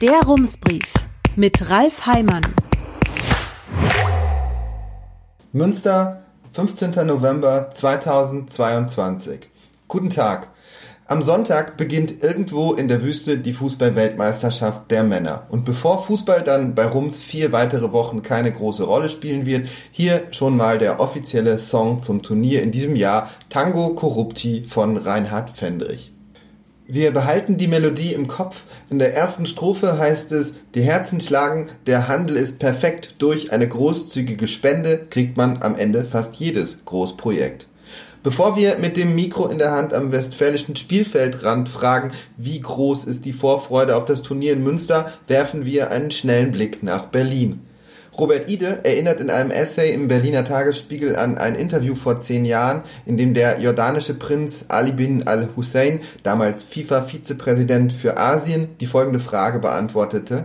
Der Rumsbrief mit Ralf Heimann. Münster, 15. November 2022. Guten Tag. Am Sonntag beginnt irgendwo in der Wüste die Fußball-Weltmeisterschaft der Männer. Und bevor Fußball dann bei Rums vier weitere Wochen keine große Rolle spielen wird, hier schon mal der offizielle Song zum Turnier in diesem Jahr Tango Corrupti von Reinhard Fendrich. Wir behalten die Melodie im Kopf. In der ersten Strophe heißt es, die Herzen schlagen, der Handel ist perfekt. Durch eine großzügige Spende kriegt man am Ende fast jedes Großprojekt. Bevor wir mit dem Mikro in der Hand am westfälischen Spielfeldrand fragen, wie groß ist die Vorfreude auf das Turnier in Münster, werfen wir einen schnellen Blick nach Berlin. Robert Ide erinnert in einem Essay im Berliner Tagesspiegel an ein Interview vor zehn Jahren, in dem der jordanische Prinz Ali bin al-Hussein, damals FIFA-Vizepräsident für Asien, die folgende Frage beantwortete.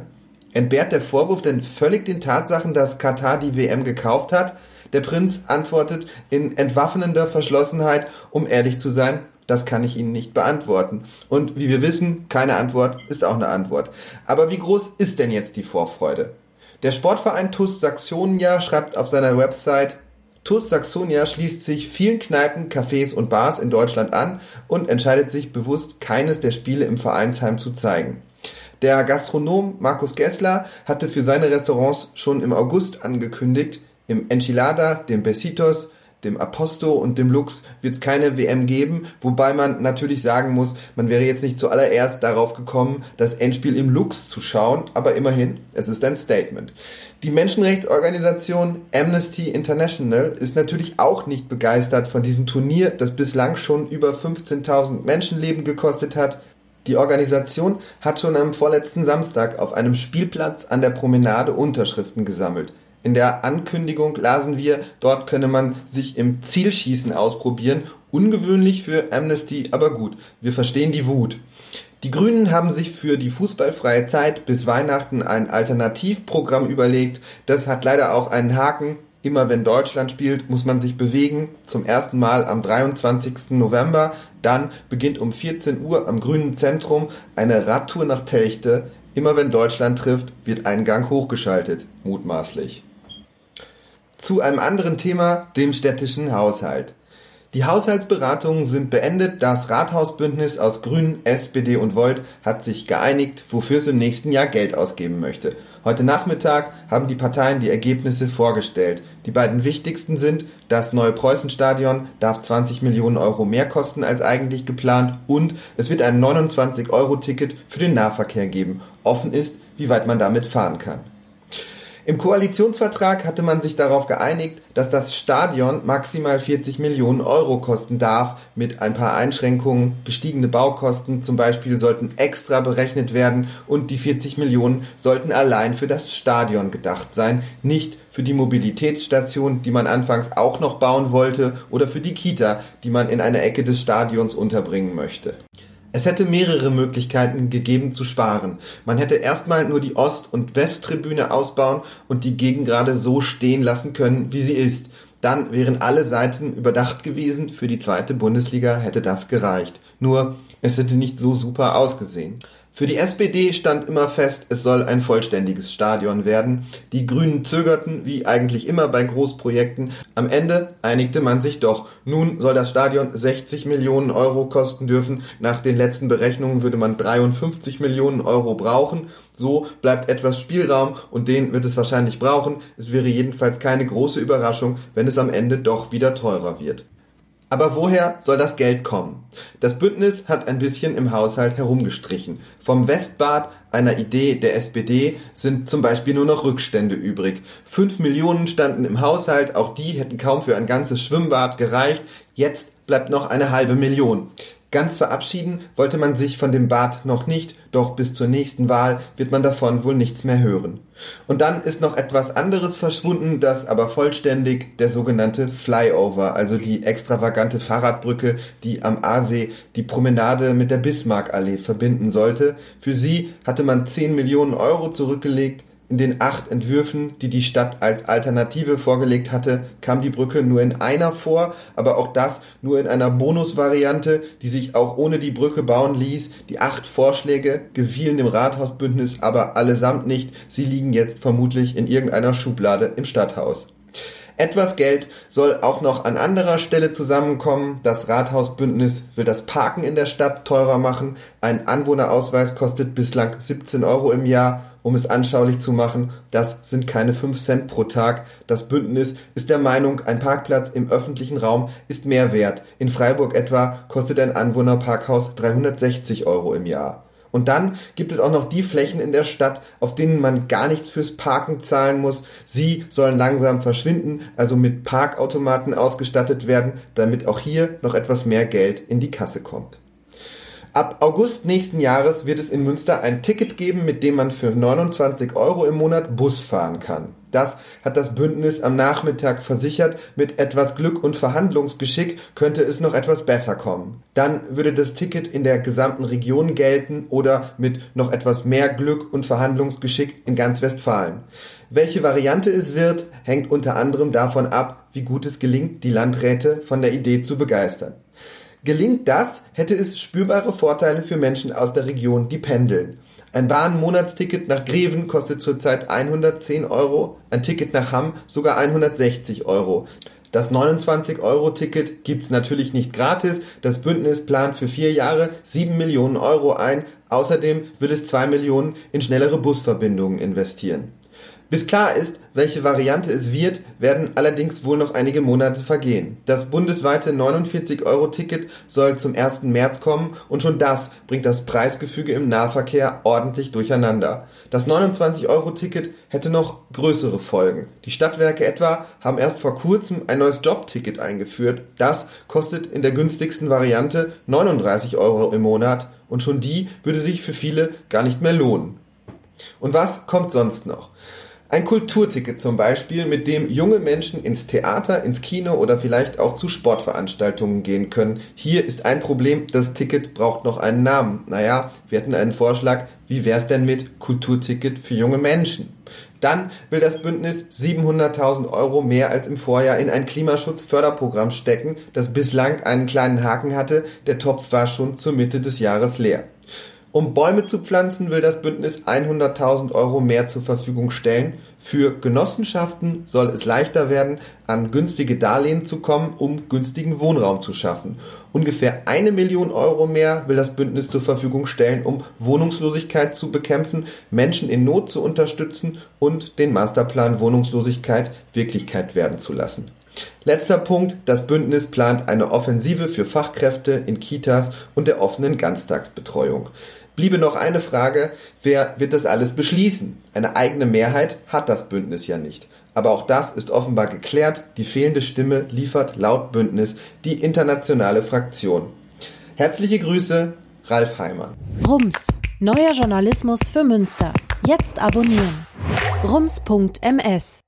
Entbehrt der Vorwurf denn völlig den Tatsachen, dass Katar die WM gekauft hat? Der Prinz antwortet in entwaffnender Verschlossenheit, um ehrlich zu sein, das kann ich Ihnen nicht beantworten. Und wie wir wissen, keine Antwort ist auch eine Antwort. Aber wie groß ist denn jetzt die Vorfreude? Der Sportverein TuS Saxonia schreibt auf seiner Website, TuS Saxonia schließt sich vielen Kneipen, Cafés und Bars in Deutschland an und entscheidet sich bewusst, keines der Spiele im Vereinsheim zu zeigen. Der Gastronom Markus Gessler hatte für seine Restaurants schon im August angekündigt, im Enchilada, dem Besitos, dem Aposto und dem Lux wird es keine WM geben, wobei man natürlich sagen muss, man wäre jetzt nicht zuallererst darauf gekommen, das Endspiel im Lux zu schauen, aber immerhin, es ist ein Statement. Die Menschenrechtsorganisation Amnesty International ist natürlich auch nicht begeistert von diesem Turnier, das bislang schon über 15.000 Menschenleben gekostet hat. Die Organisation hat schon am vorletzten Samstag auf einem Spielplatz an der Promenade Unterschriften gesammelt. In der Ankündigung lasen wir, dort könne man sich im Zielschießen ausprobieren. Ungewöhnlich für Amnesty, aber gut, wir verstehen die Wut. Die Grünen haben sich für die fußballfreie Zeit bis Weihnachten ein Alternativprogramm überlegt. Das hat leider auch einen Haken. Immer wenn Deutschland spielt, muss man sich bewegen. Zum ersten Mal am 23. November. Dann beginnt um 14 Uhr am Grünen Zentrum eine Radtour nach Telchte. Immer wenn Deutschland trifft, wird ein Gang hochgeschaltet. Mutmaßlich. Zu einem anderen Thema, dem städtischen Haushalt. Die Haushaltsberatungen sind beendet. Das Rathausbündnis aus Grünen, SPD und Volt hat sich geeinigt, wofür es im nächsten Jahr Geld ausgeben möchte. Heute Nachmittag haben die Parteien die Ergebnisse vorgestellt. Die beiden wichtigsten sind, das neue Preußenstadion darf 20 Millionen Euro mehr kosten als eigentlich geplant und es wird ein 29-Euro-Ticket für den Nahverkehr geben. Offen ist, wie weit man damit fahren kann. Im Koalitionsvertrag hatte man sich darauf geeinigt, dass das Stadion maximal 40 Millionen Euro kosten darf, mit ein paar Einschränkungen. Gestiegene Baukosten zum Beispiel sollten extra berechnet werden und die 40 Millionen sollten allein für das Stadion gedacht sein, nicht für die Mobilitätsstation, die man anfangs auch noch bauen wollte, oder für die Kita, die man in einer Ecke des Stadions unterbringen möchte. Es hätte mehrere Möglichkeiten gegeben zu sparen. Man hätte erstmal nur die Ost- und Westtribüne ausbauen und die Gegengrade so stehen lassen können, wie sie ist. Dann wären alle Seiten überdacht gewesen. Für die zweite Bundesliga hätte das gereicht. Nur, es hätte nicht so super ausgesehen. Für die SPD stand immer fest, es soll ein vollständiges Stadion werden. Die Grünen zögerten, wie eigentlich immer bei Großprojekten. Am Ende einigte man sich doch. Nun soll das Stadion 60 Millionen Euro kosten dürfen. Nach den letzten Berechnungen würde man 53 Millionen Euro brauchen. So bleibt etwas Spielraum und den wird es wahrscheinlich brauchen. Es wäre jedenfalls keine große Überraschung, wenn es am Ende doch wieder teurer wird. Aber woher soll das Geld kommen? Das Bündnis hat ein bisschen im Haushalt herumgestrichen. Vom Westbad, einer Idee der SPD, sind zum Beispiel nur noch Rückstände übrig. Fünf Millionen standen im Haushalt, auch die hätten kaum für ein ganzes Schwimmbad gereicht. Jetzt bleibt noch eine halbe Million. Ganz verabschieden wollte man sich von dem Bad noch nicht, doch bis zur nächsten Wahl wird man davon wohl nichts mehr hören. Und dann ist noch etwas anderes verschwunden, das aber vollständig der sogenannte Flyover, also die extravagante Fahrradbrücke, die am Aasee die Promenade mit der Bismarckallee verbinden sollte. Für sie hatte man 10 Millionen Euro zurückgelegt, In den acht Entwürfen, die die Stadt als Alternative vorgelegt hatte, kam die Brücke nur in einer vor, aber auch das nur in einer Bonusvariante, die sich auch ohne die Brücke bauen ließ. Die acht Vorschläge gefielen dem Rathausbündnis aber allesamt nicht. Sie liegen jetzt vermutlich in irgendeiner Schublade im Stadthaus. Etwas Geld soll auch noch an anderer Stelle zusammenkommen. Das Rathausbündnis will das Parken in der Stadt teurer machen. Ein Anwohnerausweis kostet bislang 17 Euro im Jahr um es anschaulich zu machen, das sind keine 5 Cent pro Tag. Das Bündnis ist der Meinung, ein Parkplatz im öffentlichen Raum ist mehr wert. In Freiburg etwa kostet ein Anwohnerparkhaus 360 Euro im Jahr. Und dann gibt es auch noch die Flächen in der Stadt, auf denen man gar nichts fürs Parken zahlen muss. Sie sollen langsam verschwinden, also mit Parkautomaten ausgestattet werden, damit auch hier noch etwas mehr Geld in die Kasse kommt. Ab August nächsten Jahres wird es in Münster ein Ticket geben, mit dem man für 29 Euro im Monat Bus fahren kann. Das hat das Bündnis am Nachmittag versichert. Mit etwas Glück und Verhandlungsgeschick könnte es noch etwas besser kommen. Dann würde das Ticket in der gesamten Region gelten oder mit noch etwas mehr Glück und Verhandlungsgeschick in ganz Westfalen. Welche Variante es wird, hängt unter anderem davon ab, wie gut es gelingt, die Landräte von der Idee zu begeistern. Gelingt das, hätte es spürbare Vorteile für Menschen aus der Region, die pendeln. Ein Bahnmonatsticket nach Greven kostet zurzeit 110 Euro, ein Ticket nach Hamm sogar 160 Euro. Das 29-Euro-Ticket gibt's natürlich nicht gratis. Das Bündnis plant für vier Jahre 7 Millionen Euro ein. Außerdem will es 2 Millionen in schnellere Busverbindungen investieren. Bis klar ist, welche Variante es wird, werden allerdings wohl noch einige Monate vergehen. Das bundesweite 49-Euro-Ticket soll zum 1. März kommen und schon das bringt das Preisgefüge im Nahverkehr ordentlich durcheinander. Das 29-Euro-Ticket hätte noch größere Folgen. Die Stadtwerke etwa haben erst vor kurzem ein neues Jobticket eingeführt. Das kostet in der günstigsten Variante 39 Euro im Monat und schon die würde sich für viele gar nicht mehr lohnen. Und was kommt sonst noch? Ein Kulturticket zum Beispiel, mit dem junge Menschen ins Theater, ins Kino oder vielleicht auch zu Sportveranstaltungen gehen können. Hier ist ein Problem, das Ticket braucht noch einen Namen. Naja, wir hätten einen Vorschlag, wie wär's denn mit Kulturticket für junge Menschen? Dann will das Bündnis 700.000 Euro mehr als im Vorjahr in ein Klimaschutzförderprogramm stecken, das bislang einen kleinen Haken hatte. Der Topf war schon zur Mitte des Jahres leer. Um Bäume zu pflanzen, will das Bündnis 100.000 Euro mehr zur Verfügung stellen. Für Genossenschaften soll es leichter werden, an günstige Darlehen zu kommen, um günstigen Wohnraum zu schaffen. Ungefähr eine Million Euro mehr will das Bündnis zur Verfügung stellen, um Wohnungslosigkeit zu bekämpfen, Menschen in Not zu unterstützen und den Masterplan Wohnungslosigkeit Wirklichkeit werden zu lassen. Letzter Punkt. Das Bündnis plant eine Offensive für Fachkräfte in Kitas und der offenen Ganztagsbetreuung. Bliebe noch eine Frage, wer wird das alles beschließen? Eine eigene Mehrheit hat das Bündnis ja nicht. Aber auch das ist offenbar geklärt. Die fehlende Stimme liefert laut Bündnis die internationale Fraktion. Herzliche Grüße, Ralf Heimann. Rums, neuer Journalismus für Münster. Jetzt abonnieren. rums.ms